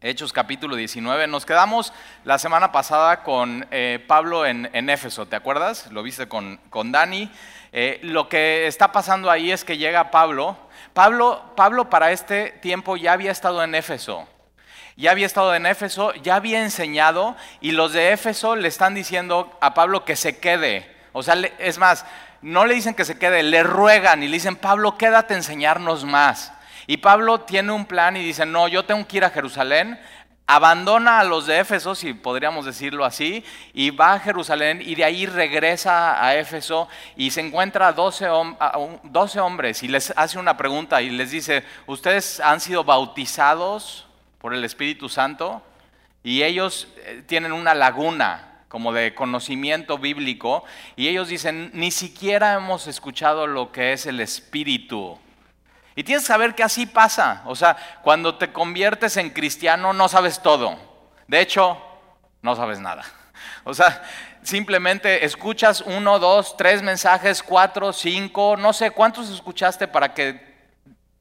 Hechos capítulo 19. Nos quedamos la semana pasada con eh, Pablo en, Éfeso, ¿te acuerdas? Lo viste con, con Dani. Eh, lo que está pasando ahí es que llega Pablo. Pablo. Pablo para este tiempo ya había estado en Éfeso. Ya había estado en Éfeso, ya había enseñado y los de Éfeso le están diciendo a Pablo que se quede. O sea, es más, no le dicen que se quede, le ruegan y le dicen, Pablo, quédate a enseñarnos más. Y Pablo tiene un plan y dice, no, yo tengo que ir a Jerusalén, abandona a los de Éfeso, si podríamos decirlo así, y va a Jerusalén y de ahí regresa a Éfeso y se encuentra a 12, hombres y les hace una pregunta y les dice, ¿ustedes han sido bautizados por el Espíritu Santo? Y ellos eh, tienen una laguna como de conocimiento bíblico y ellos dicen, ni siquiera hemos escuchado lo que es el Espíritu. Y tienes que saber que así pasa. O sea, cuando te conviertes en cristiano no sabes todo. De hecho, no sabes nada. O sea, simplemente escuchas uno, dos, tres mensajes, cuatro, cinco, no sé cuántos escuchaste para que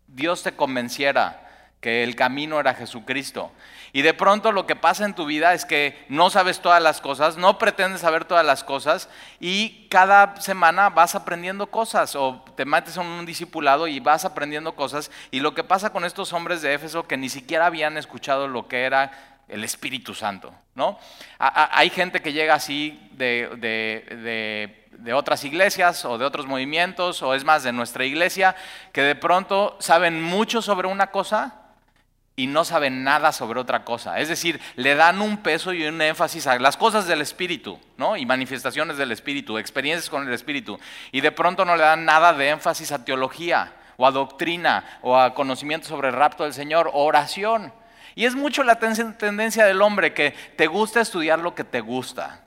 Dios te convenciera que el camino era Jesucristo. Y de pronto lo que pasa en tu vida es que no sabes todas las cosas, no pretendes saber todas las cosas y cada semana vas aprendiendo cosas o te metes en un discipulado y vas aprendiendo cosas. Y lo que pasa con estos hombres de Éfeso que ni siquiera habían escuchado lo que era el Espíritu Santo, ¿no? hay gente que llega así de, de otras iglesias o de otros movimientos o es más de nuestra iglesia que de pronto saben mucho sobre una cosa y no saben nada sobre otra cosa. Es decir, le dan un peso y un énfasis a las cosas del Espíritu, ¿no? Y manifestaciones del Espíritu, experiencias con el Espíritu. Y de pronto no le dan nada de énfasis a teología, o a doctrina, o a conocimiento sobre el rapto del Señor, oración. Y es mucho la tendencia del hombre que te gusta estudiar lo que te gusta.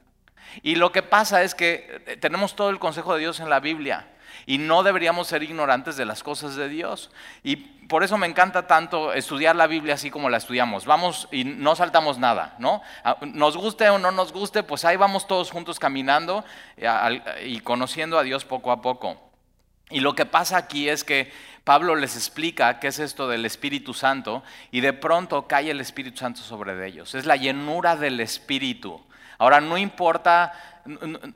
Y lo que pasa es que eh, tenemos todo el consejo de Dios en la Biblia y no deberíamos ser ignorantes de las cosas de Dios. Y por eso me encanta tanto estudiar la Biblia así como la estudiamos. Vamos y no saltamos nada, ¿no? Ah, nos guste o no nos guste, pues ahí vamos todos juntos caminando eh, y conociendo a Dios poco a poco. Y lo que pasa aquí es que Pablo les explica qué es esto del Espíritu Santo y de pronto cae el Espíritu Santo sobre ellos. Es la llenura del Espíritu. Ahora no importa,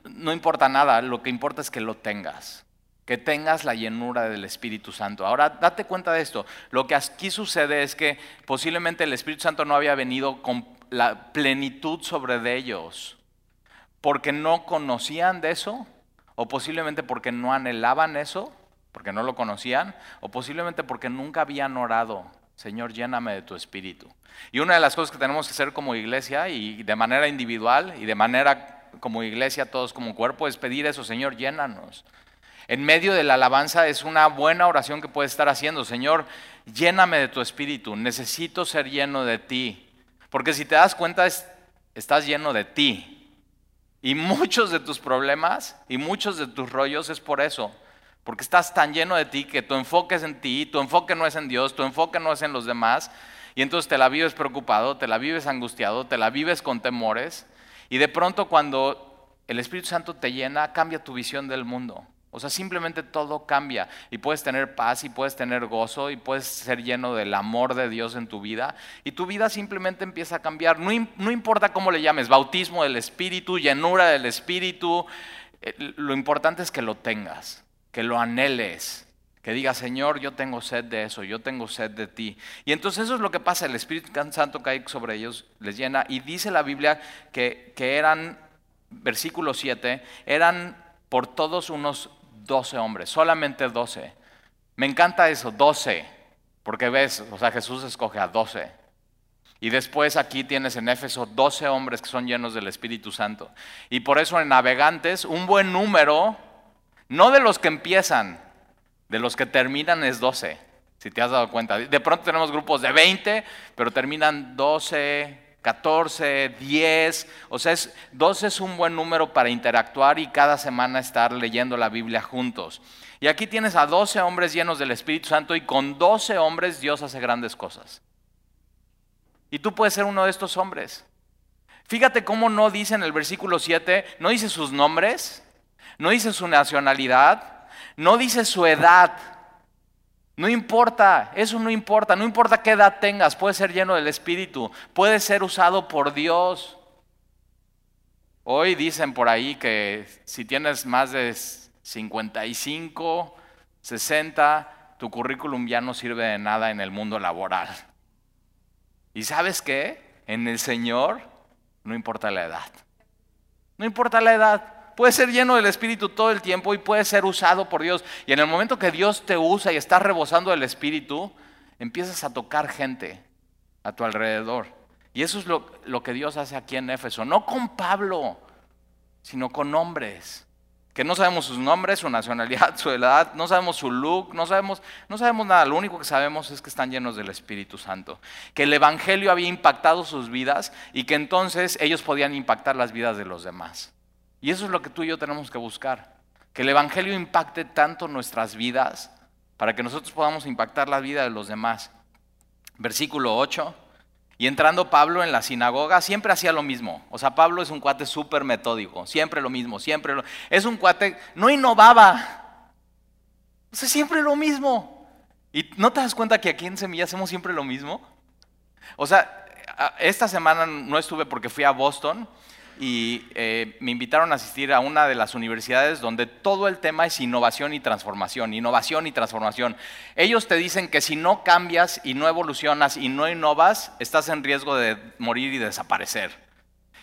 no importa nada, lo que importa es que lo tengas que tengas la llenura del Espíritu Santo. Ahora, date cuenta de esto. Lo que aquí sucede es que posiblemente el Espíritu Santo no había venido con la plenitud sobre de ellos, porque no conocían de eso, o posiblemente porque no anhelaban eso, porque no lo conocían, o posiblemente porque nunca habían orado. Señor, lléname de tu espíritu. Y una de las cosas que tenemos que hacer como iglesia, y de manera individual, y de manera como iglesia, todos como cuerpo, es pedir eso, Señor, llénanos. En medio de la alabanza es una buena oración que puedes estar haciendo. Señor, lléname de tu espíritu, necesito ser lleno de ti. Porque si te das cuenta, estás lleno de ti. Y muchos de tus problemas y muchos de tus rollos es por eso. Porque estás tan lleno de ti que tu enfoque es en ti, tu enfoque no es en Dios, tu enfoque no es en los demás. Y entonces te la vives preocupado, te la vives angustiado, te la vives con temores. Y de pronto cuando el Espíritu Santo te llena, cambia tu visión del mundo. O sea, simplemente todo cambia y puedes tener paz y puedes tener gozo y puedes ser lleno del amor de Dios en tu vida y tu vida simplemente empieza a cambiar. No, importa cómo le llames, bautismo del Espíritu, llenura del Espíritu, eh, lo importante es que lo tengas, que lo anheles, que digas, Señor, yo tengo sed de eso, yo tengo sed de ti. Y entonces eso es lo que pasa, el Espíritu Santo cae sobre ellos, les llena y dice la Biblia que, que eran, versículo 7, eran por todos unos 12 hombres, solamente 12. Me encanta eso, 12, porque ves, o sea, Jesús escoge a 12. Y después aquí tienes en Éfeso 12 hombres que son llenos del Espíritu Santo. Y por eso en navegantes, un buen número, no de los que empiezan, de los que terminan es 12, si te has dado cuenta. De pronto tenemos grupos de 20, pero terminan 12, 14, 10, o sea, 12 es un buen número para interactuar y cada semana estar leyendo la Biblia juntos. Y aquí tienes a 12 hombres llenos del Espíritu Santo y con 12 hombres Dios hace grandes cosas. Y tú puedes ser uno de estos hombres. Fíjate cómo no dice en el versículo 7, no dice sus nombres, no dice su nacionalidad, no dice su edad. No importa, eso no importa, no importa qué edad tengas, puedes ser lleno del Espíritu, puedes ser usado por Dios. Hoy dicen por ahí que si tienes más de 55, 60, tu currículum ya no sirve de nada en el mundo laboral. ¿Y sabes qué? En el Señor no importa la edad. No importa la edad. Puede ser lleno del Espíritu todo el tiempo y puede ser usado por Dios. Y en el momento que Dios te usa y estás rebosando del Espíritu, empiezas a tocar gente a tu alrededor. Y eso es lo, lo que Dios hace aquí en Éfeso. No con Pablo, sino con hombres. Que no sabemos sus nombres, su nacionalidad, su edad, no sabemos su look, no sabemos, no sabemos nada. Lo único que sabemos es que están llenos del Espíritu Santo. Que el Evangelio había impactado sus vidas y que entonces ellos podían impactar las vidas de los demás. Y eso es lo que tú y yo tenemos que buscar. Que el Evangelio impacte tanto nuestras vidas para que nosotros podamos impactar la vida de los demás. Versículo 8. Y entrando Pablo en la sinagoga, siempre hacía lo mismo. O sea, Pablo es un cuate súper metódico, siempre lo mismo, siempre lo... Es un cuate, no innovaba. O sea, siempre lo mismo. ¿Y no te das cuenta que aquí en Semilla hacemos siempre lo mismo? O sea, esta semana no estuve porque fui a Boston y eh, me invitaron a asistir a una de las universidades donde todo el tema es innovación y transformación, innovación y transformación. Ellos te dicen que si no cambias y no evolucionas y no innovas, estás en riesgo de morir y desaparecer.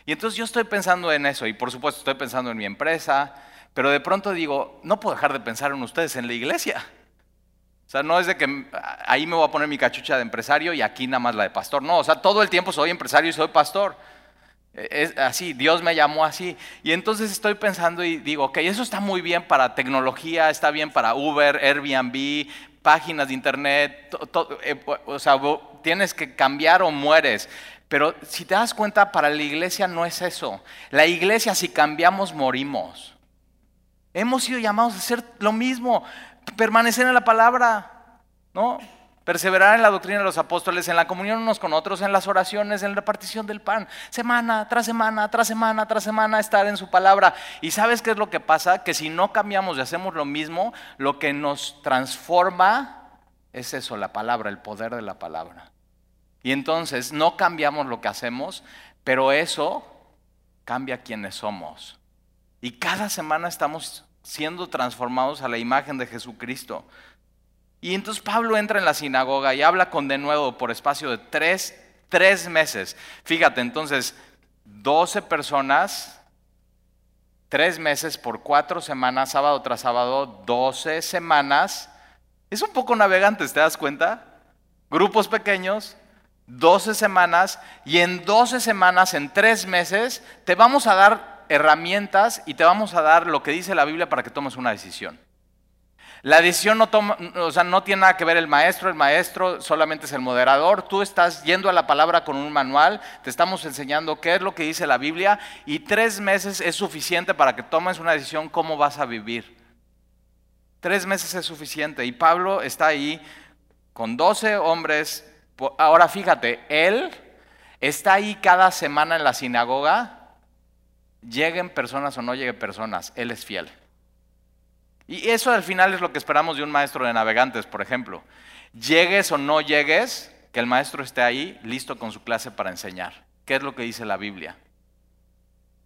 Y entonces yo estoy pensando en eso y por supuesto estoy pensando en mi empresa, pero de pronto digo, no puedo dejar de pensar en ustedes, en la iglesia. O sea, no es de que ahí me voy a poner mi cachucha de empresario y aquí nada más la de pastor. No, o sea, todo el tiempo soy empresario y soy pastor. Es así, Dios me llamó así. Y entonces estoy pensando y digo, ok, eso está muy bien para tecnología, está bien para Uber, Airbnb, páginas de internet, eh, o sea, tienes que cambiar o mueres. Pero si te das cuenta, para la iglesia no es eso. La iglesia, si cambiamos, morimos. Hemos sido llamados a hacer lo mismo, permanecer en la palabra, ¿no? Perseverar en la doctrina de los apóstoles, en la comunión unos con otros, en las oraciones, en la repartición del pan, semana tras semana, tras semana, tras semana, estar en su palabra. ¿Y sabes qué es lo que pasa? Que si no cambiamos y hacemos lo mismo, lo que nos transforma es eso, la palabra, el poder de la palabra. Y entonces no cambiamos lo que hacemos, pero eso cambia quienes somos. Y cada semana estamos siendo transformados a la imagen de Jesucristo. Y entonces Pablo entra en la sinagoga y habla con de nuevo por espacio de tres, tres meses. Fíjate, entonces, 12 personas, tres meses por cuatro semanas, sábado tras sábado, 12 semanas. Es un poco navegantes, ¿te das cuenta? Grupos pequeños, 12 semanas, y en 12 semanas, en tres meses, te vamos a dar herramientas y te vamos a dar lo que dice la Biblia para que tomes una decisión. La decisión no, tiene nada que ver el maestro, el maestro solamente es el moderador. Tú estás yendo a la palabra con un manual, te estamos enseñando qué es lo que dice la Biblia y tres meses es suficiente para que tomes una decisión cómo vas a vivir. Tres meses es suficiente y Pablo está ahí con 12 hombres. Ahora fíjate, él está ahí cada semana en la sinagoga, lleguen personas o no lleguen personas, él es fiel. Y eso al final es lo que esperamos de un maestro de navegantes, por ejemplo. Llegues o no llegues, que el maestro esté ahí listo con su clase para enseñar. ¿Qué es lo que dice la Biblia?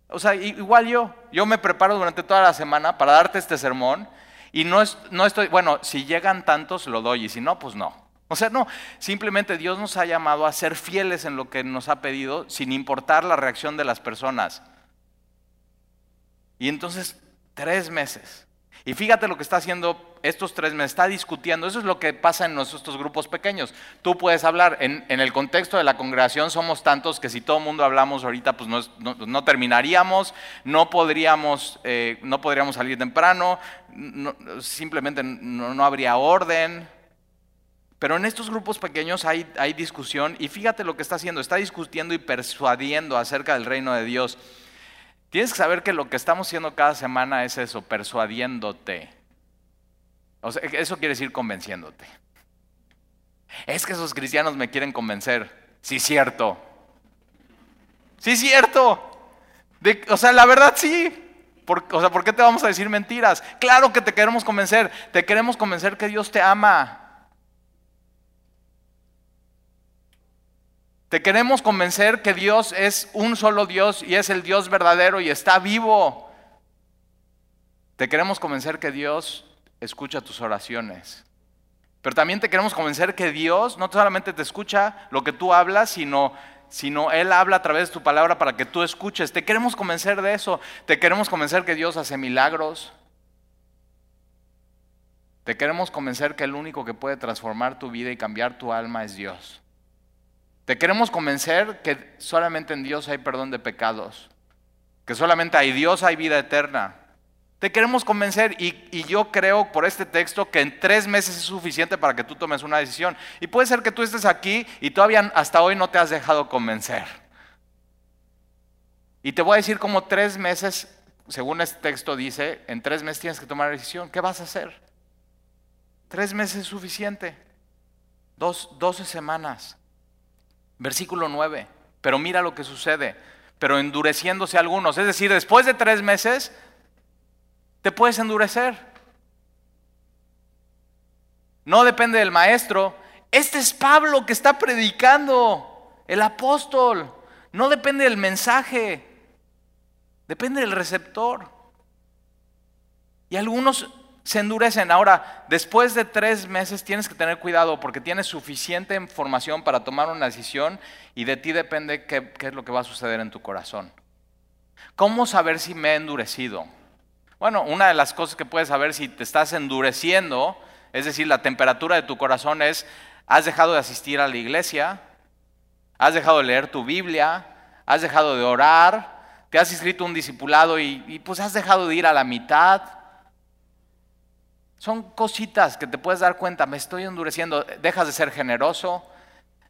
O sea, igual yo, yo me preparo durante toda la semana para darte este sermón y no, no estoy, bueno, si llegan tantos lo doy y si no, pues no. O sea, no, simplemente Dios nos ha llamado a ser fieles en lo que nos ha pedido sin importar la reacción de las personas. Y entonces, tres meses y fíjate lo que está haciendo estos tres meses, está discutiendo. Eso es lo que pasa en nuestros grupos pequeños. Tú puedes hablar, en, el contexto de la congregación somos tantos que si todo el mundo hablamos ahorita, pues no, terminaríamos, no podríamos, eh, no podríamos salir temprano, simplemente no, habría orden. Pero en estos grupos pequeños hay discusión y fíjate lo que está haciendo, está discutiendo y persuadiendo acerca del reino de Dios. Tienes que saber que lo que estamos haciendo cada semana es eso, persuadiéndote. O sea, eso quiere decir convenciéndote. Es que esos cristianos me quieren convencer. Sí, cierto. Sí, cierto. o sea, la verdad sí. o sea, ¿por qué te vamos a decir mentiras? Claro que te queremos convencer. Te queremos convencer que Dios te ama. Te queremos convencer que Dios es un solo Dios y es el Dios verdadero y está vivo. Te queremos convencer que Dios escucha tus oraciones. Pero también te queremos convencer que Dios no solamente te escucha lo que tú hablas, sino, sino Él habla a través de tu palabra para que tú escuches. Te queremos convencer de eso. Te queremos convencer que Dios hace milagros. Te queremos convencer que el único que puede transformar tu vida y cambiar tu alma es Dios. Te queremos convencer que solamente en Dios hay perdón de pecados, que solamente hay Dios hay vida eterna. Te queremos convencer y, yo creo por este texto que en tres meses es suficiente para que tú tomes una decisión. Y puede ser que tú estés aquí y todavía hasta hoy no te has dejado convencer. Y te voy a decir como tres meses, según este texto dice, en tres meses tienes que tomar una decisión. ¿Qué vas a hacer? Tres meses es suficiente. Dos, doce semanas. Versículo 9. Pero mira lo que sucede. Pero endureciéndose algunos. Es decir, después de tres meses, te puedes endurecer. No depende del maestro. Este es Pablo que está predicando, el apóstol. No depende del mensaje. Depende del receptor. Y algunos se endurecen. Ahora, después de tres meses tienes que tener cuidado porque tienes suficiente información para tomar una decisión y de ti depende qué, es lo que va a suceder en tu corazón. ¿Cómo saber si me he endurecido? Bueno, una de las cosas que puedes saber si te estás endureciendo, es decir, la temperatura de tu corazón es, has dejado de asistir a la iglesia, has dejado de leer tu Biblia, has dejado de orar, te has inscrito un discipulado y pues has dejado de ir a la mitad son cositas que te puedes dar cuenta, me estoy endureciendo, dejas de ser generoso,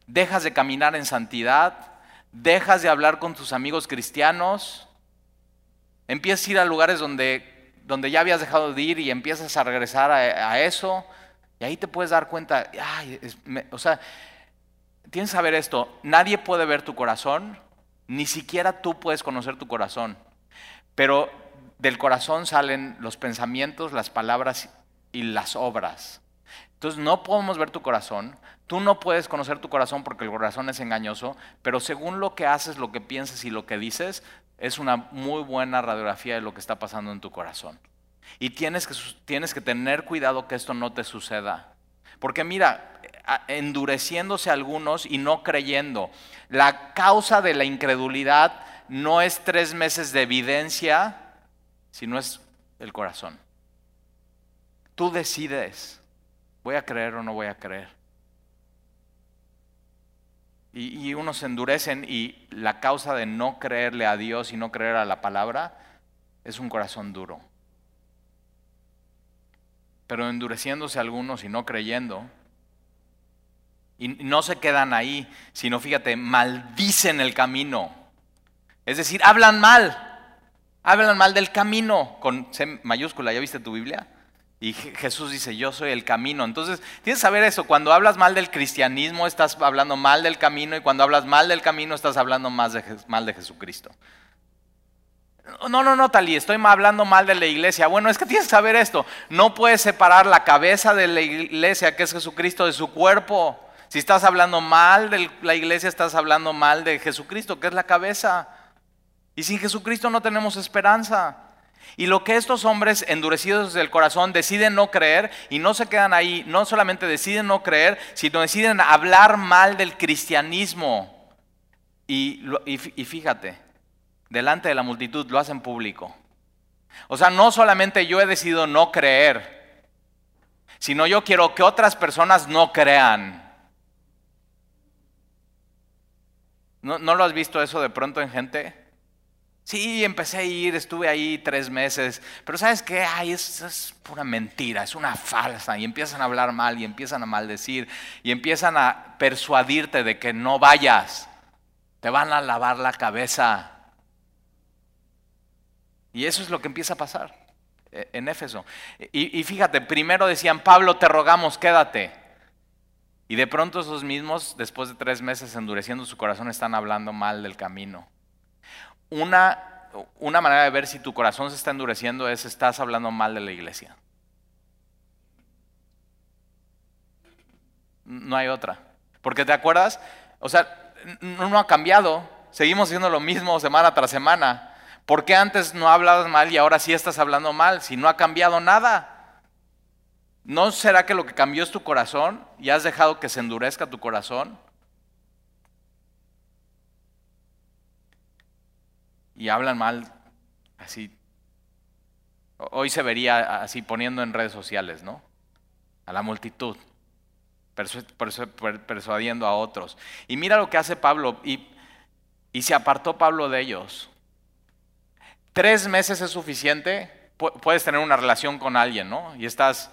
dejas de caminar en santidad, dejas de hablar con tus amigos cristianos, empiezas a ir a lugares donde, donde ya habías dejado de ir y empiezas a regresar a, eso, y ahí te puedes dar cuenta, o sea, tienes que saber esto, nadie puede ver tu corazón, ni siquiera tú puedes conocer tu corazón, pero del corazón salen los pensamientos, las palabras y las obras. Entonces no podemos ver tu corazón, tú no puedes conocer tu corazón porque el corazón es engañoso, pero según lo que haces, lo que piensas y lo que dices, es una muy buena radiografía de lo que está pasando en tu corazón. Y tienes que, tienes que tener cuidado que esto no te suceda. Porque mira, endureciéndose algunos y no creyendo, la causa de la incredulidad no es tres meses de evidencia, sino es el corazón. Tú decides, ¿voy a creer o no voy a creer? Y, unos endurecen y la causa de no creerle a Dios y no creer a la palabra es un corazón duro. Pero endureciéndose algunos y no creyendo, y no se quedan ahí, sino fíjate, maldicen el camino. Es decir, hablan mal, hablan mal del camino, con C mayúscula, ¿ya viste tu Biblia? Y Jesús dice, yo soy el camino. Entonces, tienes que saber eso. Cuando hablas mal del cristianismo, estás hablando mal del camino. Y cuando hablas mal del camino, estás hablando más de, mal de Jesucristo. No, no, no, Talí, estoy hablando mal de la iglesia. Bueno, es que tienes que saber esto. No puedes separar la cabeza de la iglesia, que es Jesucristo, de su cuerpo. Si estás hablando mal de la iglesia, estás hablando mal de Jesucristo, que es la cabeza. Y sin Jesucristo no tenemos esperanza. Y lo que estos hombres endurecidos del corazón deciden no creer y no se quedan ahí, no solamente deciden no creer, sino deciden hablar mal del cristianismo. Y, fíjate, delante de la multitud lo hacen público. O sea, no solamente yo he decidido no creer, sino yo quiero que otras personas no crean. ¿No, ¿No, lo has visto eso de pronto en gente? Sí, empecé a ir, estuve ahí tres meses, pero ¿sabes qué? Ay, es, es, pura mentira, es una falsa. Y empiezan a hablar mal y empiezan a maldecir y empiezan a persuadirte de que no vayas. Te van a lavar la cabeza. Y eso es lo que empieza a pasar eh, en Éfeso. Y fíjate, primero decían, Pablo, te rogamos, quédate. Y de pronto esos mismos, después de tres meses endureciendo su corazón, están hablando mal del camino una, una manera de ver si tu corazón se está endureciendo es estás hablando mal de la iglesia. No hay otra. Porque te acuerdas, o sea, no ha cambiado. Seguimos haciendo lo mismo semana tras semana. ¿Por qué antes no hablabas mal y ahora sí estás hablando mal? Si no ha cambiado nada. ¿No será que lo que cambió es tu corazón y has dejado que se endurezca tu corazón? Y hablan mal así. Hoy se vería así poniendo en redes sociales, ¿no? A la multitud, persuadiendo a otros. Y mira lo que hace Pablo. Y, se apartó Pablo de ellos. Tres meses es suficiente. Puedes tener una relación con alguien, ¿no? Y estás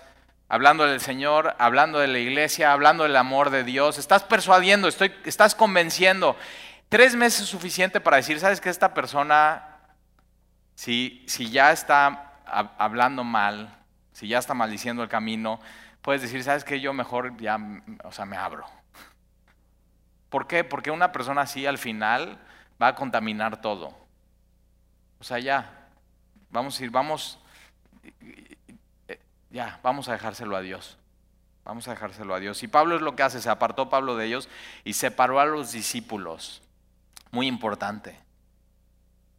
hablando del Señor, hablando de la iglesia, hablando del amor de Dios. Estás persuadiendo, estás convenciendo. Tres meses es suficiente para decir, ¿sabes que esta persona, si, si ya está hablando mal, si ya está maldiciendo el camino, puedes decir, ¿sabes qué? Yo mejor ya, o sea, me abro. ¿Por qué? Porque una persona así al final va a contaminar todo. O sea, ya, vamos a ir, vamos, ya, vamos a dejárselo a Dios. Vamos a dejárselo a Dios. Y Pablo es lo que hace, se apartó Pablo de ellos y separó a los discípulos. Muy importante.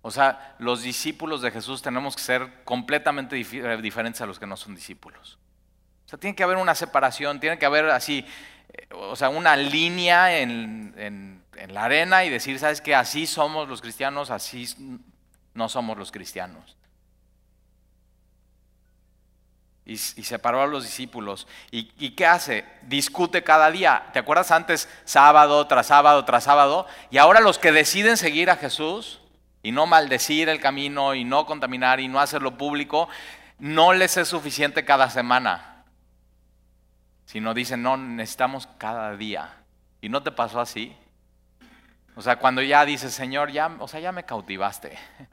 O sea, los discípulos de Jesús tenemos que ser completamente eh, diferentes a los que no son discípulos. O sea, tiene que haber una separación, tiene que haber así, eh, o sea, una línea en, la arena y decir, ¿sabes qué? Así somos los cristianos, así no somos los cristianos. Y, separó a los discípulos. ¿Y, ¿Y, qué hace? Discute cada día. ¿Te acuerdas antes, sábado tras sábado tras sábado? Y ahora los que deciden seguir a Jesús y no maldecir el camino y no contaminar y no hacerlo público, no les es suficiente cada semana. Sino dicen, no, necesitamos cada día. ¿Y no te pasó así? O sea, cuando ya dices, Señor, ya, o sea, ya me cautivaste.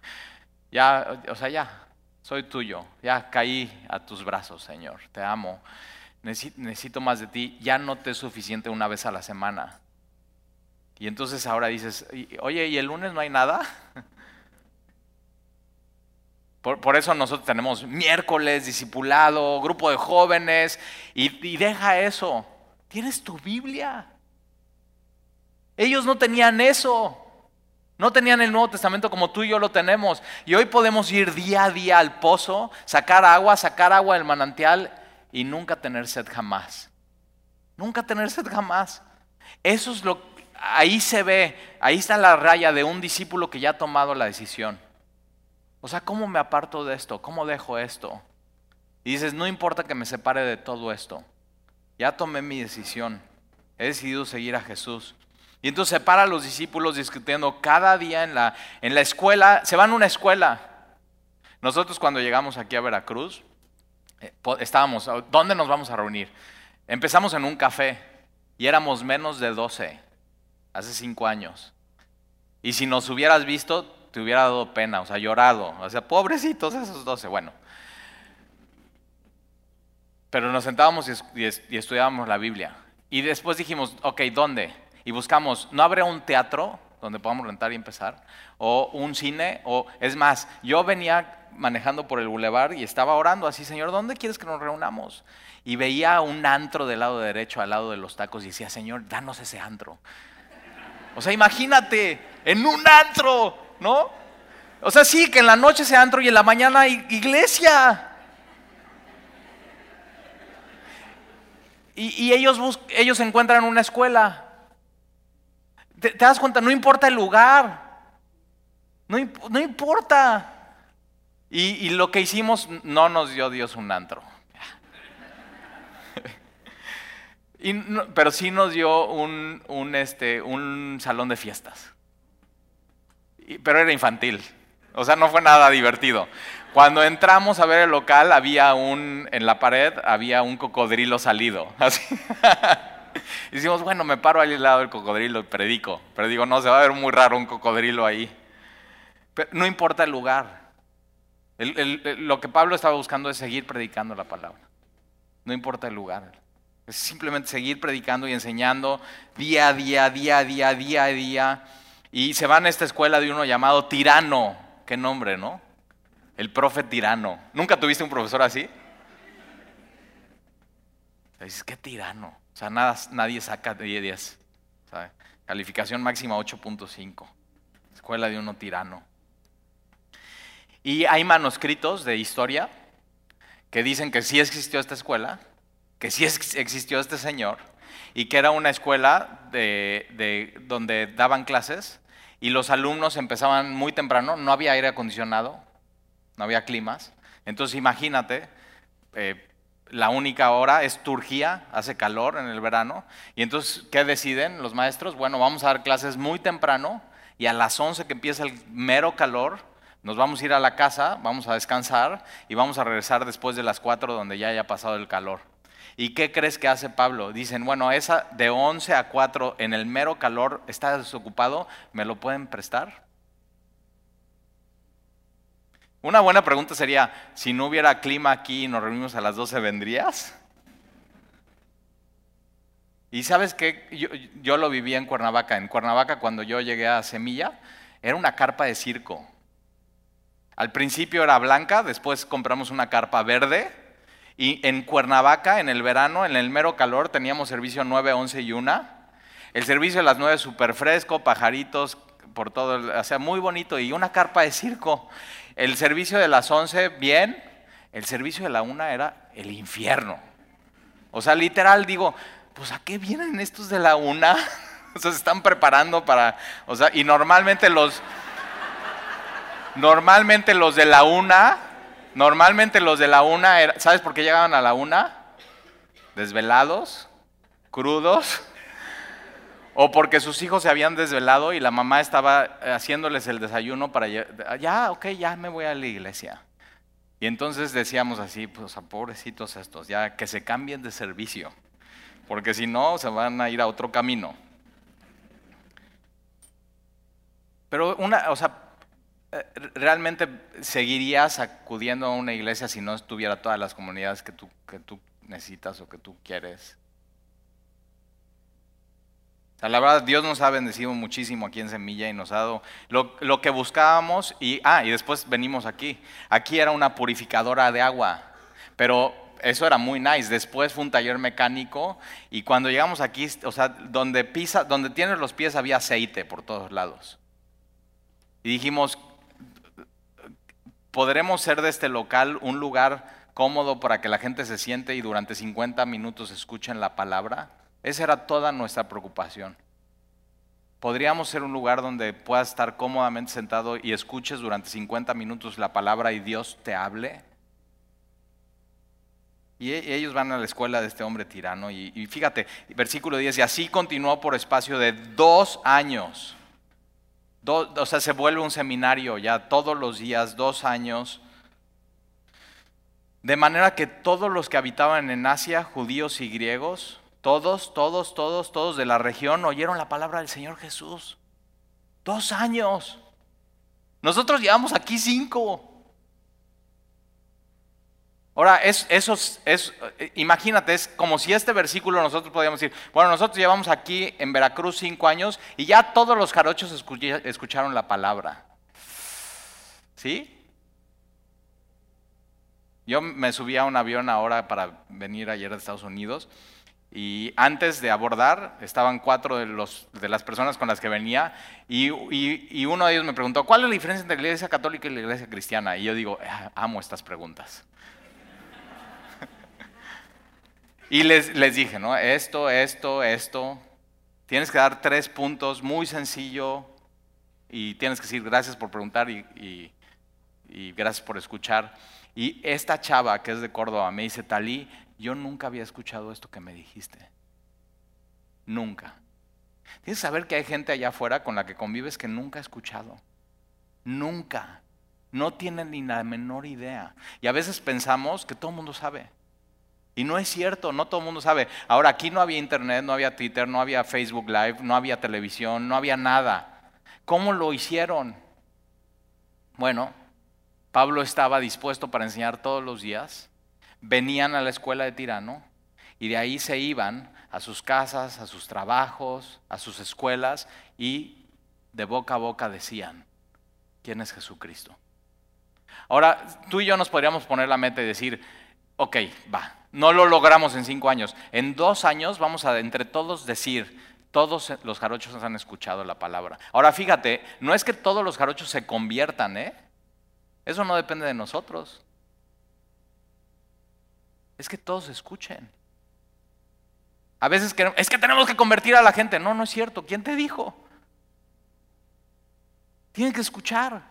Ya, o sea, ya, soy tuyo. Ya caí a tus brazos, Señor. Te amo. Necesito más de ti. Ya no te es suficiente una vez a la semana. Y entonces ahora dices, oye, ¿y el lunes no hay nada? Por, eso nosotros tenemos miércoles, discipulado, grupo de jóvenes, y, deja eso. Tienes tu Biblia. Ellos no tenían eso. No tenían el Nuevo Testamento como tú y yo lo tenemos. Y hoy podemos ir día a día al pozo, sacar agua, sacar agua del manantial y nunca tener sed jamás. Nunca tener sed jamás. Eso es lo ahí se ve, ahí está la raya de un discípulo que ya ha tomado la decisión. O sea, ¿cómo me aparto de esto? ¿Cómo dejo esto? Y dices, no importa que me separe de todo esto. Ya tomé mi decisión. He decidido seguir a Jesús. Y entonces separa a los discípulos discutiendo cada día en la, en la escuela. Se van a una escuela. Nosotros cuando llegamos aquí a Veracruz, eh, estábamos, ¿dónde nos vamos a reunir? Empezamos en un café y éramos menos de 12, hace cinco años. Y si nos hubieras visto, te hubiera dado pena, o sea, llorado. O sea, pobrecitos esos doce, bueno. Pero nos sentábamos y, estudiábamos la Biblia. Y después dijimos, ok, ¿dónde? Y buscamos, ¿no habrá un teatro donde podamos rentar y empezar? O un cine, o es más, yo venía manejando por el bulevar y estaba orando así, Señor, ¿dónde quieres que nos reunamos? Y veía un antro del lado derecho, al lado de los tacos, y decía, Señor, danos ese antro. O sea, imagínate, en un antro, ¿no? O sea, sí, que en la noche sea antro y en la mañana iglesia. Y, ellos, ellos encuentran una escuela. ¿Te, das cuenta? No importa el lugar. No, no importa. Y, lo que hicimos no nos dio Dios un antro. pero sí nos dio un, un, este, un salón de fiestas pero era infantil. O sea, no fue nada divertido. Cuando entramos a ver el local, había un, en la pared había un cocodrilo salido. Así. Hicimos, bueno, me paro ahí al lado del cocodrilo y predico. Pero digo, no, se va a ver muy raro un cocodrilo ahí. Pero no importa el lugar. lo que Pablo estaba buscando es seguir predicando la palabra. No importa el lugar. Es simplemente seguir predicando y enseñando día a día, día a día, día a día y se van a esta escuela de uno llamado Tirano. Qué nombre, ¿no? El profe Tirano. ¿Nunca tuviste un profesor así? dices, qué tirano. O sea, nada, nadie saca 10 días. Calificación máxima 8.5. Escuela de uno tirano. Y hay manuscritos de historia que dicen que sí existió esta escuela, que sí existió este señor, y que era una escuela de, donde daban clases y los alumnos empezaban muy temprano, no había aire acondicionado, no había climas. Entonces imagínate, eh, la única hora es Turquía, hace calor en el verano, y entonces, ¿qué deciden los maestros? Bueno, vamos a dar clases muy temprano y a las 11 que empieza el mero calor, nos vamos a ir a la casa, vamos a descansar y vamos a regresar después de las 4 donde ya haya pasado el calor. ¿Y qué crees que hace Pablo? Dicen, bueno, esa de 11 a 4 en el mero calor está desocupado, ¿me lo pueden prestar? Una buena pregunta sería, si no hubiera clima aquí y nos reunimos a las 12, ¿vendrías? Y sabes qué, yo, yo, lo vivía en Cuernavaca. En Cuernavaca cuando yo llegué a Semilla, era una carpa de circo. Al principio era blanca, después compramos una carpa verde. Y en Cuernavaca, en el verano, en el mero calor, teníamos servicio 9, 11 y 1. El servicio de las 9 súper fresco, pajaritos por todo, o sea, muy bonito. Y una carpa de circo. El servicio de las 11, bien. El servicio de la 1 era el infierno. O sea, literal digo, pues ¿a qué vienen estos de la 1? o sea, se están preparando para, o sea, y normalmente los, normalmente los de la 1, normalmente los de la 1, ¿sabes por qué llegaban a la 1? Desvelados, crudos, o porque sus hijos se habían desvelado y la mamá estaba haciéndoles el desayuno para ya, ok, ya me voy a la iglesia. Y entonces decíamos así, pues a pobrecitos estos, ya que se cambien de servicio, porque si no se van a ir a otro camino. Pero una, o sea, eh, ¿realmente seguirías acudiendo a una iglesia si no estuviera todas las comunidades que tú, que tú necesitas o que tú quieres? La verdad, Dios nos ha bendecido muchísimo aquí en Semilla y nos ha dado lo, que buscábamos y, ah, y después venimos aquí. Aquí era una purificadora de agua, pero eso era muy nice. Después fue un taller mecánico y cuando llegamos aquí, o sea, donde pisa, donde tienes los pies había aceite por todos lados. Y dijimos, ¿podremos ser de este local un lugar cómodo para que la gente se siente y durante 50 minutos escuchen la palabra? Esa era toda nuestra preocupación. Podríamos ser un lugar donde puedas estar cómodamente sentado y escuches durante 50 minutos la palabra y Dios te hable. Y e, ellos van a la escuela de este hombre tirano. Y, fíjate, versículo 10, y así continuó por espacio de dos años. o sea, se vuelve un seminario ya todos los días, dos años. De manera que todos los que habitaban en Asia, judíos y griegos, todos, todos, todos, todos de la región oyeron la palabra del Señor Jesús. Dos años. Nosotros llevamos aquí cinco. Ahora, es, es, imagínate, es como si este versículo nosotros podíamos decir, bueno, nosotros llevamos aquí en Veracruz cinco años y ya todos los jarochos escucharon la palabra. ¿Sí? Yo me subí a un avión ahora para venir ayer de Estados Unidos y antes de abordar, estaban cuatro de, los, de las personas con las que venía y, uno de ellos me preguntó, ¿cuál es la diferencia entre la iglesia católica y la iglesia cristiana? Y yo digo, ah, amo estas preguntas. y les, les dije, ¿no? Esto, esto, esto. Tienes que dar tres puntos, muy sencillo, y tienes que decir gracias por preguntar y, y gracias por escuchar. Y esta chava que es de Córdoba me dice, Talí, yo nunca había escuchado esto que me dijiste. Nunca. Tienes que saber que hay gente allá afuera con la que convives que nunca ha escuchado. Nunca. No tienen ni la menor idea. Y a veces pensamos que todo el mundo sabe. Y no es cierto, no todo el mundo sabe. Ahora, aquí no había internet, no había Twitter, no había Facebook Live, no había televisión, no había nada. ¿Cómo lo hicieron? Bueno, Pablo estaba dispuesto para enseñar todos los días venían a la escuela de Tirano y de ahí se iban a sus casas, a sus trabajos, a sus escuelas y de boca a boca decían, ¿quién es Jesucristo? Ahora, tú y yo nos podríamos poner la meta y decir, ok, va, no lo logramos en cinco años, en dos años vamos a entre todos decir, Todos los jarochos han escuchado la palabra. Ahora fíjate, no es que todos los jarochos se conviertan, ¿eh? Eso no depende de nosotros. Es que todos escuchen. A veces es que tenemos que convertir a la gente. No, no es cierto. ¿Quién te dijo? Tienen que escuchar.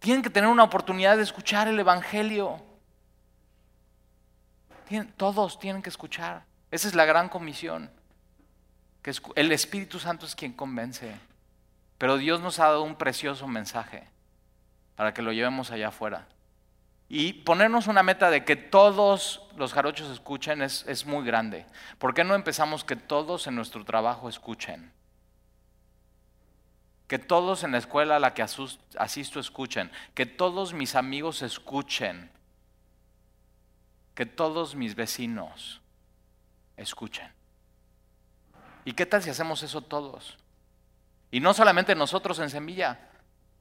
Tienen que tener una oportunidad de escuchar el Evangelio. todos tienen que escuchar. Esa es la gran comisión. Que el Espíritu Santo es quien convence. Pero Dios nos ha dado un precioso mensaje para que lo llevemos allá afuera. Y ponernos una meta de que todos los jarochos escuchen es, es muy grande. ¿Por qué no empezamos que todos en nuestro trabajo escuchen? que todos en la escuela a la que asisto escuchen, que todos mis amigos escuchen, que todos mis vecinos escuchen. ¿Y qué tal si hacemos eso todos? Y no solamente nosotros en Semilla,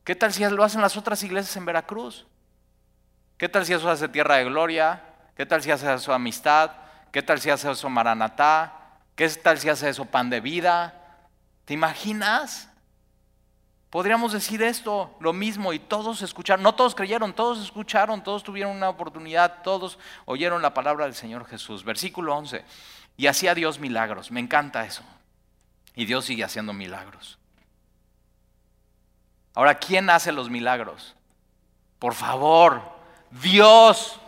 ¿qué tal si lo hacen las otras iglesias en Veracruz? ¿Qué tal si eso hace Tierra de Gloria? ¿Qué tal si hace eso Amistad? ¿Qué tal si hace eso Maranatá? ¿Qué tal si hace eso Pan de Vida? ¿Te imaginas? Podríamos decir esto, lo mismo, y todos escucharon, no todos creyeron, todos escucharon, todos tuvieron una oportunidad, todos oyeron la palabra del Señor Jesús. Versículo 11, y hacía Dios milagros, me encanta eso. Y Dios sigue haciendo milagros. Ahora, ¿quién hace los milagros? Por favor, Dios.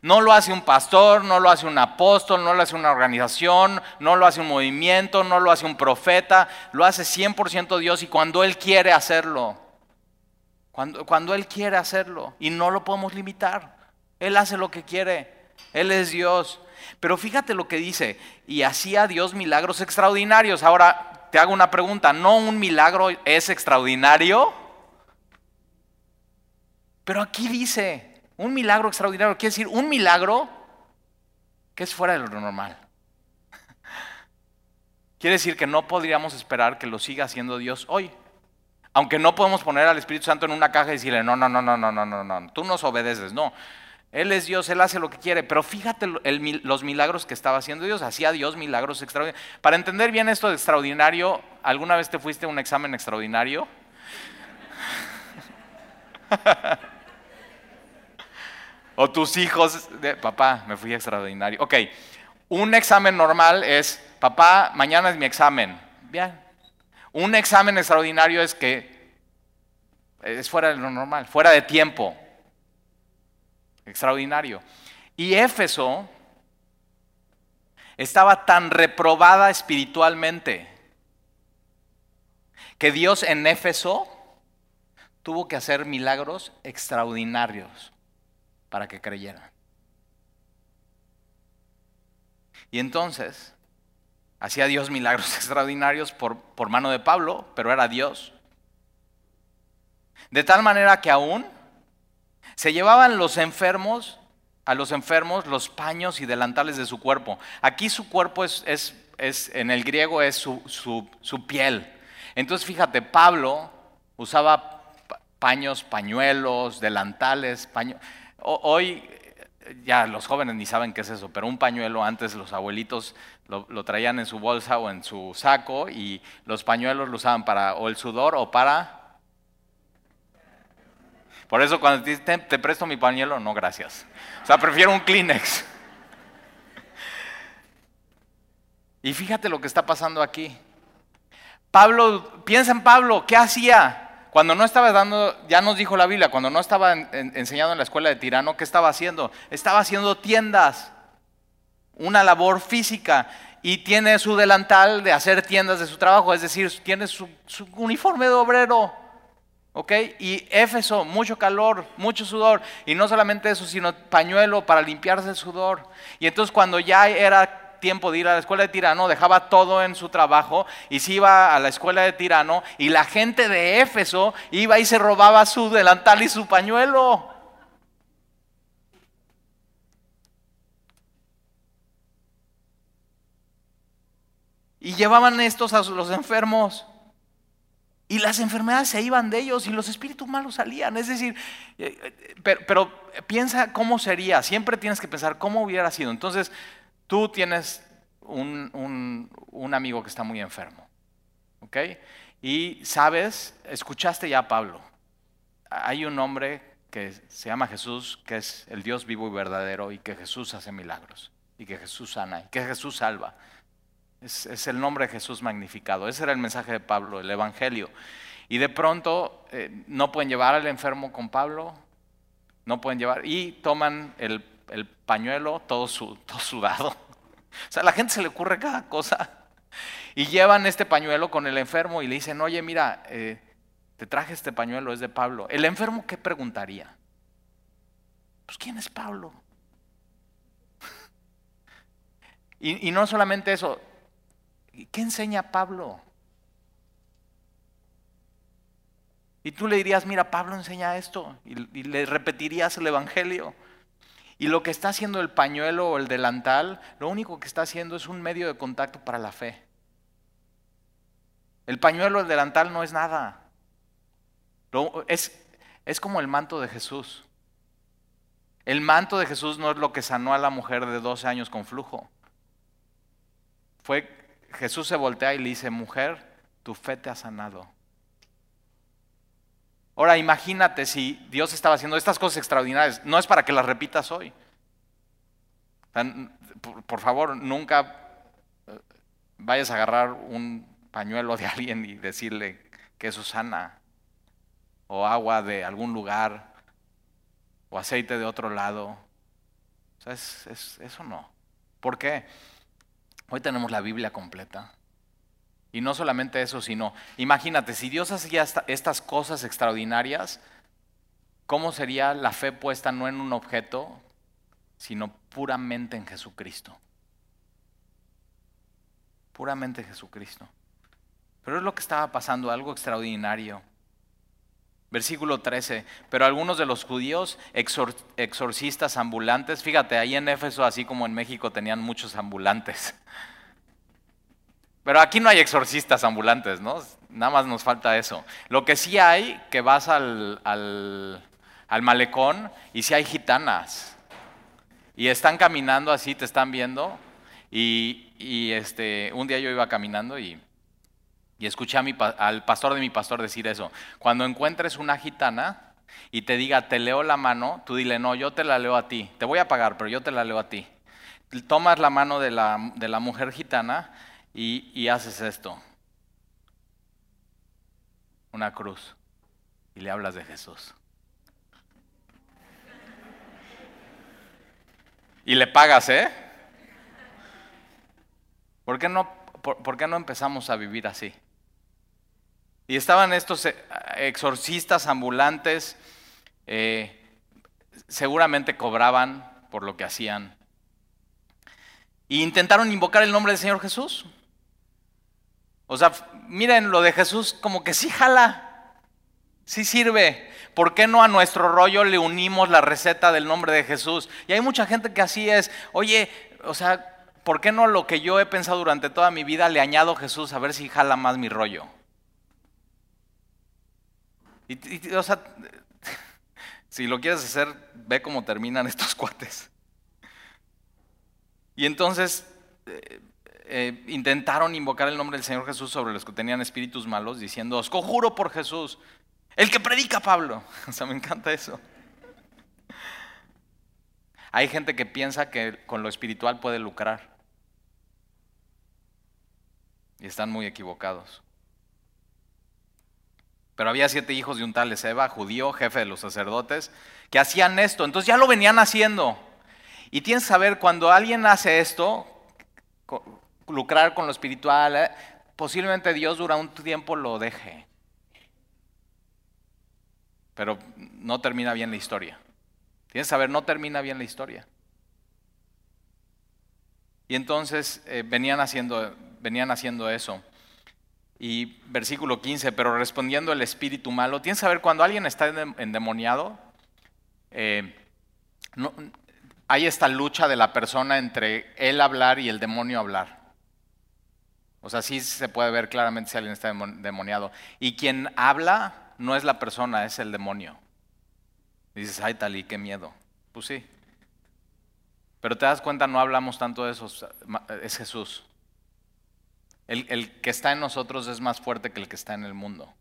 No lo hace un pastor, no lo hace un apóstol, no lo hace una organización, no lo hace un movimiento, no lo hace un profeta, lo hace 100% Dios y cuando Él quiere hacerlo, cuando, cuando Él quiere hacerlo y no lo podemos limitar, Él hace lo que quiere, Él es Dios. Pero fíjate lo que dice, y hacía Dios milagros extraordinarios. Ahora te hago una pregunta, ¿no un milagro es extraordinario? Pero aquí dice, un milagro extraordinario quiere decir un milagro que es fuera de lo normal. Quiere decir que no podríamos esperar que lo siga haciendo Dios hoy. Aunque no podemos poner al Espíritu Santo en una caja y decirle, no, no, no, no, no, no, no, no, tú nos obedeces, no. Él es Dios, Él hace lo que quiere, pero fíjate los milagros que estaba haciendo Dios, hacía Dios milagros extraordinarios. Para entender bien esto de extraordinario, ¿alguna vez te fuiste a un examen extraordinario? O tus hijos, de, papá, me fui extraordinario. Ok, un examen normal es, papá, mañana es mi examen. Bien. Un examen extraordinario es que es fuera de lo normal, fuera de tiempo. Extraordinario. Y Éfeso estaba tan reprobada espiritualmente que Dios en Éfeso tuvo que hacer milagros extraordinarios para que creyeran. Y entonces, hacía Dios milagros extraordinarios por, por mano de Pablo, pero era Dios. De tal manera que aún se llevaban los enfermos, a los enfermos, los paños y delantales de su cuerpo. Aquí su cuerpo es, es, es en el griego es su, su, su piel. Entonces fíjate, Pablo usaba paños, pañuelos, delantales, paños. Hoy ya los jóvenes ni saben qué es eso, pero un pañuelo antes los abuelitos lo, traían en su bolsa o en su saco y los pañuelos lo usaban para o el sudor o para... Por eso cuando te, te, te presto mi pañuelo, no gracias. O sea, prefiero un Kleenex. Y fíjate lo que está pasando aquí. Pablo, piensa en Pablo, ¿qué hacía? Cuando no estaba dando, ya nos dijo la Biblia, cuando no estaba enseñando en la escuela de Tirano, ¿qué estaba haciendo? Estaba haciendo tiendas, una labor física, y tiene su delantal de hacer tiendas de su trabajo, es decir, tiene su, uniforme de obrero. ¿Ok? Y Éfeso, mucho calor, mucho sudor. Y no solamente eso, sino pañuelo para limpiarse el sudor. Y entonces cuando ya era tiempo de ir a la escuela de Tirano, dejaba todo en su trabajo y se iba a la escuela de Tirano y la gente de Éfeso iba y se robaba su delantal y su pañuelo. Y llevaban estos a los enfermos. Y las enfermedades se iban de ellos y los espíritus malos salían. Es decir, eh, eh, pero, pero, piensa cómo sería. Siempre tienes que pensar cómo hubiera sido. Entonces, Tú tienes un, un amigo que está muy enfermo. ¿Ok? Y sabes, escuchaste ya a Pablo. Hay un hombre que se llama Jesús, que es el Dios vivo y verdadero, y que Jesús hace milagros, y que Jesús sana, y que Jesús salva. Es, el nombre de Jesús magnificado. Ese era el mensaje de Pablo, el Evangelio. Y de pronto eh, no pueden llevar al enfermo con Pablo, no pueden llevar, y toman el, pañuelo todo, todo sudado. O sea, a la gente se le ocurre cada cosa. Y llevan este pañuelo con el enfermo y le dicen, oye, mira, eh, te traje este pañuelo, es de Pablo. ¿El enfermo qué preguntaría? Pues ¿quién es Pablo? y, no solamente eso, ¿qué enseña Pablo? Y tú le dirías, mira, Pablo enseña esto, y, y, le repetirías el Evangelio. Y lo que está haciendo el pañuelo o el delantal, lo único que está haciendo es un medio de contacto para la fe. El pañuelo o el delantal no es nada. Es, es como el manto de Jesús. El manto de Jesús no es lo que sanó a la mujer de 12 años con flujo. Fue Jesús se voltea y le dice, mujer, tu fe te ha sanado. Ahora imagínate si Dios estaba haciendo estas cosas extraordinarias. No es para que las repitas hoy. Por favor, nunca eh, vayas a agarrar un pañuelo de alguien y decirle que eso sana. O agua de algún lugar. O aceite de otro lado. Eso no. ¿Por qué? Hoy tenemos la Biblia completa. Y no solamente eso, sino, imagínate, si Dios hacía estas cosas extraordinarias, ¿cómo sería la fe puesta no en un objeto, sino puramente en Jesucristo? Puramente en Jesucristo. Pero es lo que estaba pasando, algo extraordinario. Versículo 13, pero algunos de los judíos exorcistas ambulantes, fíjate, ahí en Éfeso, así como en México, tenían muchos ambulantes. Pero aquí no hay exorcistas ambulantes, ¿no? Nada más nos falta eso. Lo que sí hay, que vas al, al, malecón y sí hay gitanas. Y están caminando así, te están viendo. Y, y este, un día yo iba caminando y, y escuché a mi, al pastor de mi pastor decir eso. Cuando encuentres una gitana y te diga, te leo la mano, tú dile, no, yo te la leo a ti. Te voy a pagar, pero yo te la leo a ti. Tomas la mano de la, de la mujer gitana y, haces esto, una cruz, y le hablas de Jesús. Y le pagas, ¿eh? ¿Por qué no, por, qué no empezamos a vivir así? Y estaban estos eh, exorcistas ambulantes, eh, seguramente cobraban por lo que hacían. E intentaron invocar el nombre del Señor Jesús. O sea, miren, lo de Jesús como que sí jala, sí sirve. ¿Por qué no a nuestro rollo le unimos la receta del nombre de Jesús? Y hay mucha gente que así es, oye, o sea, ¿por qué no lo que yo he pensado durante toda mi vida le añado Jesús a ver si jala más mi rollo? Y, o sea, si lo quieres hacer, ve cómo terminan estos cuates. Y entonces, eh, eh, intentaron invocar el nombre del Señor Jesús sobre los que tenían espíritus malos, diciendo, os conjuro por Jesús, el que predica Pablo. O sea, me encanta eso. Hay gente que piensa que con lo espiritual puede lucrar. Y están muy equivocados. Pero había siete hijos de un tal Ezeba, judío, jefe de los sacerdotes, que hacían esto. Entonces ya lo venían haciendo. Y tienes que saber, cuando alguien hace esto, lucrar con lo espiritual, eh, posiblemente Dios dura un tiempo lo deje. Pero no termina bien la historia. Tienes que saber, no termina bien la historia. Y entonces eh, venían, haciendo, venían haciendo eso. Y versículo 15, pero respondiendo el espíritu malo, tienes que saber, cuando alguien está endemoniado, eh, hay esta lucha de la persona entre él hablar y el demonio hablar. O sea, sí se puede ver claramente si alguien está demoniado. Y quien habla no es la persona, es el demonio. dices, ay, tal y qué miedo. Pues sí. Pero te das cuenta, no hablamos tanto de eso, es Jesús. El, que está en nosotros es más fuerte que el que está en el mundo.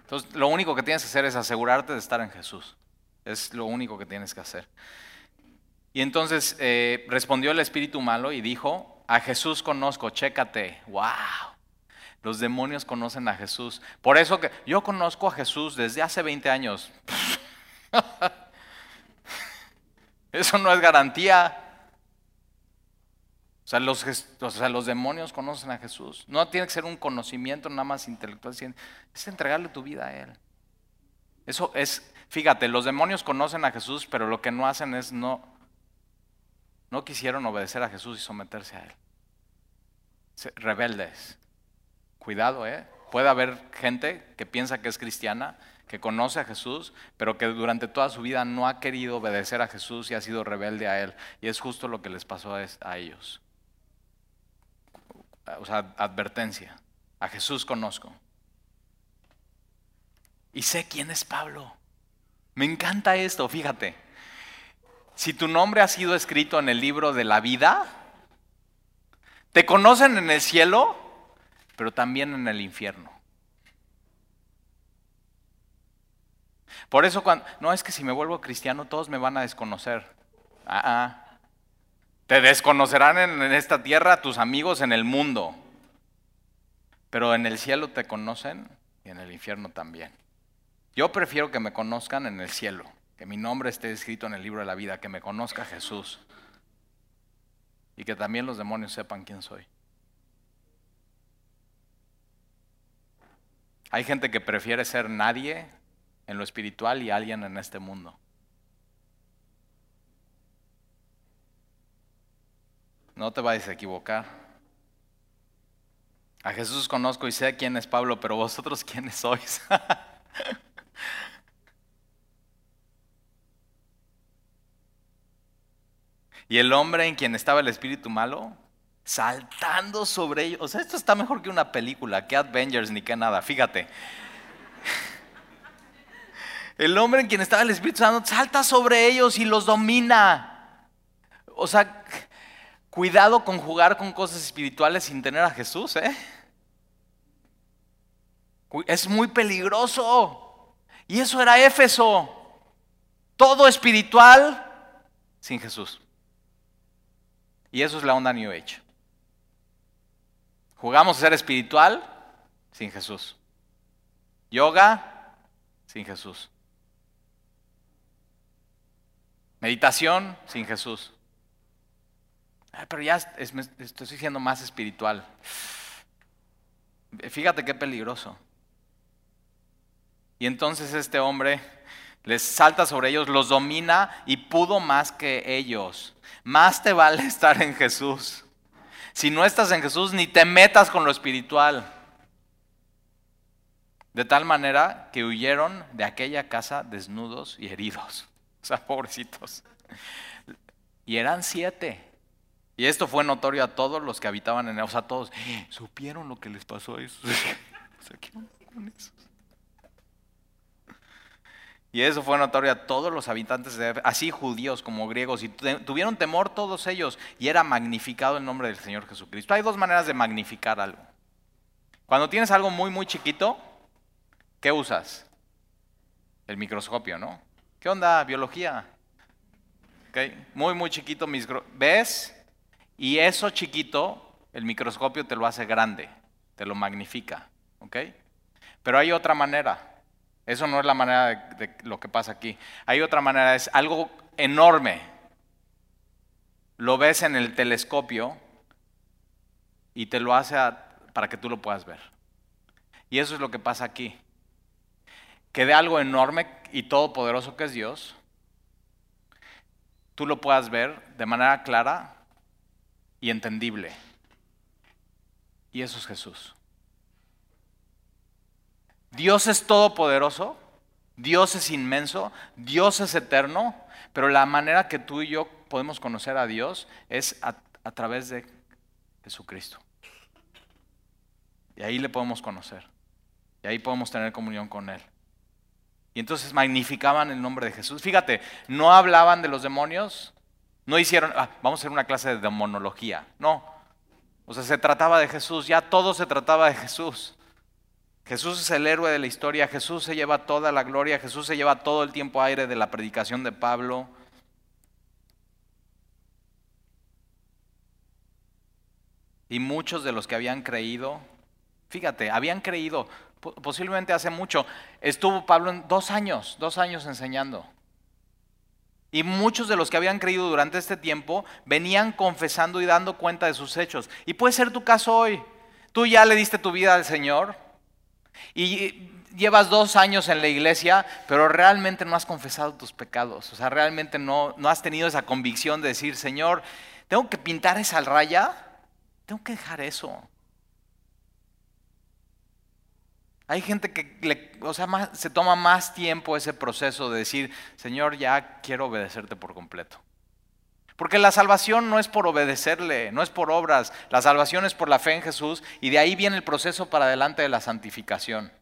Entonces, lo único que tienes que hacer es asegurarte de estar en Jesús. Es lo único que tienes que hacer. Y entonces eh, respondió el espíritu malo y dijo, a Jesús conozco, chécate. ¡Wow! Los demonios conocen a Jesús. Por eso que yo conozco a Jesús desde hace 20 años. Eso no es garantía. O sea, los, o sea, los demonios conocen a Jesús. No tiene que ser un conocimiento nada más intelectual, es entregarle tu vida a Él. Eso es, fíjate, los demonios conocen a Jesús, pero lo que no hacen es no, no quisieron obedecer a Jesús y someterse a Él. Rebeldes. Cuidado, ¿eh? Puede haber gente que piensa que es cristiana, que conoce a Jesús, pero que durante toda su vida no ha querido obedecer a Jesús y ha sido rebelde a Él. Y es justo lo que les pasó a ellos o sea, advertencia. A Jesús conozco. Y sé quién es Pablo. Me encanta esto, fíjate. Si tu nombre ha sido escrito en el libro de la vida, te conocen en el cielo, pero también en el infierno. Por eso cuando, no es que si me vuelvo cristiano todos me van a desconocer. Ah, ah. Te desconocerán en, esta tierra tus amigos en el mundo, pero en el cielo te conocen y en el infierno también. Yo prefiero que me conozcan en el cielo, que mi nombre esté escrito en el libro de la vida, que me conozca Jesús y que también los demonios sepan quién soy. Hay gente que prefiere ser nadie en lo espiritual y alguien en este mundo. No te vayas a equivocar. A Jesús conozco y sé quién es Pablo, pero vosotros quiénes sois. y el hombre en quien estaba el espíritu malo, saltando sobre ellos. O sea, esto está mejor que una película, que Avengers ni que nada. Fíjate. El hombre en quien estaba el Espíritu Santo salta sobre ellos y los domina. O sea, Cuidado con jugar con cosas espirituales sin tener a Jesús, ¿eh? Es muy peligroso. Y eso era Éfeso. Todo espiritual sin Jesús. Y eso es la onda New Age. Jugamos a ser espiritual sin Jesús. Yoga sin Jesús. Meditación sin Jesús. Ah, pero ya estoy siendo más espiritual. Fíjate qué peligroso. Y entonces este hombre les salta sobre ellos, los domina y pudo más que ellos. Más te vale estar en Jesús. Si no estás en Jesús, ni te metas con lo espiritual. De tal manera que huyeron de aquella casa desnudos y heridos. O sea, pobrecitos. Y eran siete. Y esto fue notorio a todos los que habitaban en él. O sea, todos supieron lo que les pasó a esos. Y eso fue notorio a todos los habitantes de así judíos como griegos, y tuvieron temor todos ellos, y era magnificado el nombre del Señor Jesucristo. Hay dos maneras de magnificar algo. Cuando tienes algo muy, muy chiquito, ¿qué usas? El microscopio, ¿no? ¿Qué onda? Biología. Okay. Muy, muy chiquito, ¿ves? Y eso chiquito, el microscopio te lo hace grande, te lo magnifica. Pero hay otra manera. Eso no es la manera de, lo que pasa aquí. Hay otra manera, es algo enorme. Lo ves en el telescopio y te lo hace para que tú lo puedas ver. Y eso es lo que pasa aquí. Que de algo enorme y todopoderoso que es Dios, tú lo puedas ver de manera clara y entendible. Y eso es Jesús. Dios es todopoderoso, Dios es inmenso, Dios es eterno, pero la manera que tú y yo podemos conocer a Dios es a, través de Jesucristo. Y ahí le podemos conocer. Y ahí podemos tener comunión con Él. Y entonces magnificaban el nombre de Jesús. Fíjate, no hablaban de los demonios, No hicieron, ah, vamos a hacer una clase de demonología. No. O sea, se trataba de Jesús, ya todo se trataba de Jesús. Jesús es el héroe de la historia, Jesús se lleva toda la gloria, Jesús se lleva todo el tiempo aire de la predicación de Pablo. Y muchos de los que habían creído, fíjate, habían creído, posiblemente hace mucho, estuvo Pablo en dos años, dos años enseñando. Y muchos de los que habían creído durante este tiempo venían confesando y dando cuenta de sus hechos. Y puede ser tu caso hoy. Tú ya le diste tu vida al Señor y llevas dos años en la iglesia, pero realmente no has confesado tus pecados. O sea, realmente no, no has tenido esa convicción de decir, Señor, tengo que pintar esa raya, tengo que dejar eso. Hay gente que o sea, se toma más tiempo ese proceso de decir, Señor, ya quiero obedecerte por completo. Porque la salvación no es por obedecerle, no es por obras, la salvación es por la fe en Jesús y de ahí viene el proceso para adelante de la santificación.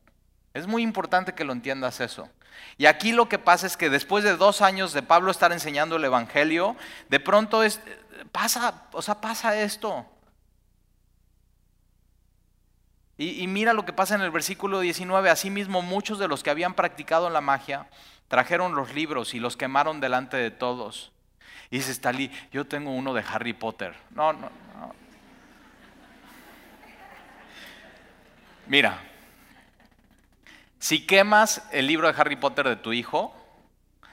Es muy importante que lo entiendas eso. Y aquí lo que pasa es que después de dos años de Pablo estar enseñando el Evangelio, de pronto pasa, o sea, pasa esto. Y, mira lo que pasa en el versículo 19. Asimismo, muchos de los que habían practicado la magia trajeron los libros y los quemaron delante de todos. Y dice Stalin, yo tengo uno de Harry Potter. No, no, no. Mira, si quemas el libro de Harry Potter de tu hijo,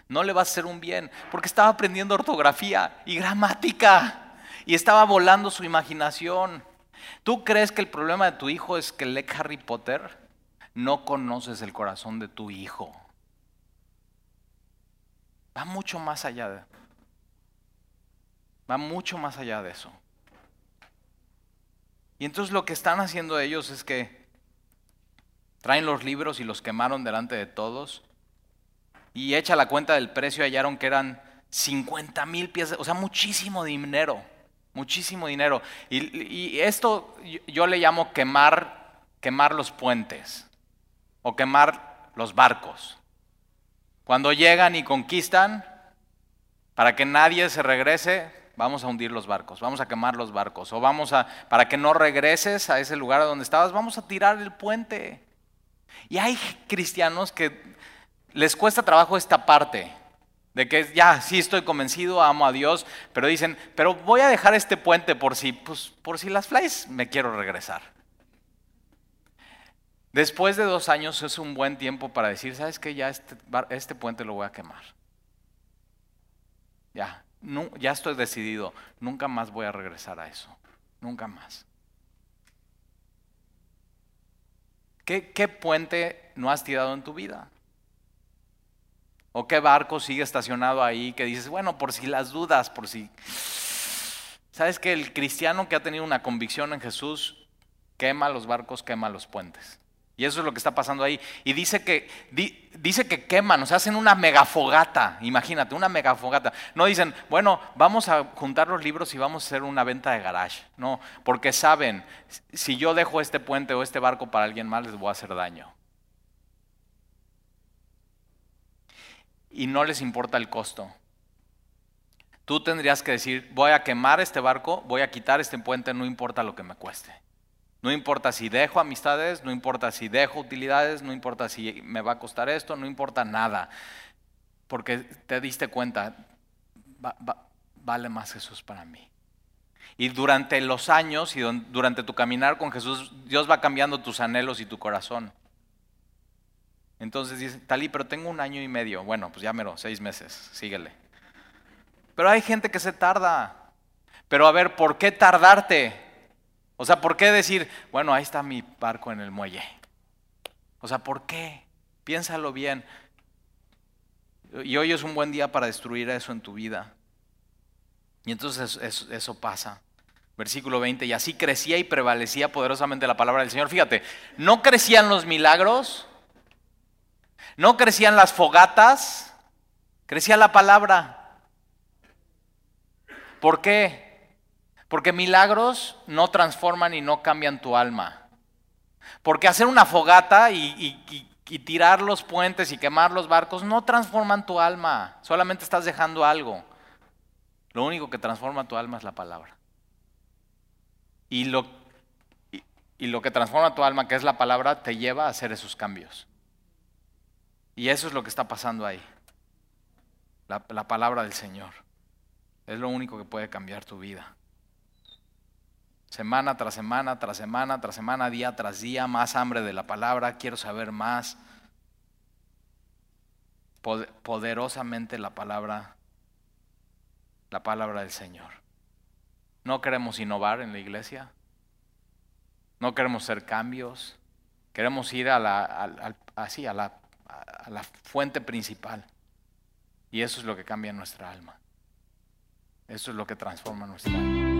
no le vas a hacer un bien, porque estaba aprendiendo ortografía y gramática y estaba volando su imaginación. ¿Tú crees que el problema de tu hijo es que lee Harry Potter? No conoces el corazón de tu hijo. Va mucho más allá de, va mucho más allá de eso. Y entonces lo que están haciendo ellos es que traen los libros y los quemaron delante de todos y echa la cuenta del precio hallaron que eran 50 mil piezas, o sea, muchísimo dinero muchísimo dinero. Y, esto yo le llamo quemar, quemar los puentes o quemar los barcos. Cuando llegan y conquistan, para que nadie se regrese, vamos a hundir los barcos, vamos a quemar los barcos, o vamos a, para que no regreses a ese lugar donde estabas, vamos a tirar el puente. Y hay cristianos que les cuesta trabajo esta parte. De que ya, sí estoy convencido, amo a Dios, pero dicen, pero voy a dejar este puente por si, pues, por si las flies me quiero regresar. Después de dos años es un buen tiempo para decir, ¿sabes qué? Ya este, este puente lo voy a quemar. Ya, ya estoy decidido, nunca más voy a regresar a eso, nunca más. ¿Qué, qué puente no has tirado en tu vida? ¿O qué barco sigue estacionado ahí que dices, bueno, por si las dudas, por si... ¿Sabes que el cristiano que ha tenido una convicción en Jesús quema los barcos, quema los puentes? Y eso es lo que está pasando ahí. Y dice que, dice que queman, o sea, hacen una megafogata, imagínate, una megafogata. No dicen, bueno, vamos a juntar los libros y vamos a hacer una venta de garage. No, porque saben, si yo dejo este puente o este barco para alguien más, les voy a hacer daño. y no les importa el costo. Tú tendrías que decir, voy a quemar este barco, voy a quitar este puente, no importa lo que me cueste. No importa si dejo amistades, no importa si dejo utilidades, no importa si me va a costar esto, no importa nada. Porque te diste cuenta, vale más Jesús para mí. Y durante los años y durante tu caminar con Jesús, Dios va cambiando tus anhelos y tu corazón. Entonces dice, Talí, pero tengo un año y medio. Bueno, pues ya seis meses, síguele. Pero hay gente que se tarda. Pero a ver, ¿por qué tardarte? O sea, ¿por qué decir, bueno, ahí está mi barco en el muelle? O sea, ¿por qué? Piénsalo bien. Y hoy es un buen día para destruir eso en tu vida. Y entonces eso, pasa. Versículo 20, y así crecía y prevalecía poderosamente la palabra del Señor. Fíjate, no crecían los milagros, no crecían las fogatas, crecía la palabra. ¿Por qué? Porque milagros no transforman y no cambian tu alma. Porque hacer una fogata y, tirar los puentes y quemar los barcos no transforman tu alma, solamente estás dejando algo. Lo único que transforma tu alma es la palabra. Y lo, que transforma tu alma, que es la palabra, te lleva a hacer esos cambios. Y eso es lo que está pasando ahí. La palabra del Señor. Es lo único que puede cambiar tu vida. Semana tras semana, tras semana, tras semana, día tras día, más hambre de la palabra, quiero saber más. Poderosamente la palabra, la palabra del Señor. No queremos innovar en la iglesia. No queremos hacer cambios. Queremos ir a la, así, a la, a la fuente principal. Y eso es lo que cambia nuestra alma. Eso es lo que transforma nuestra alma.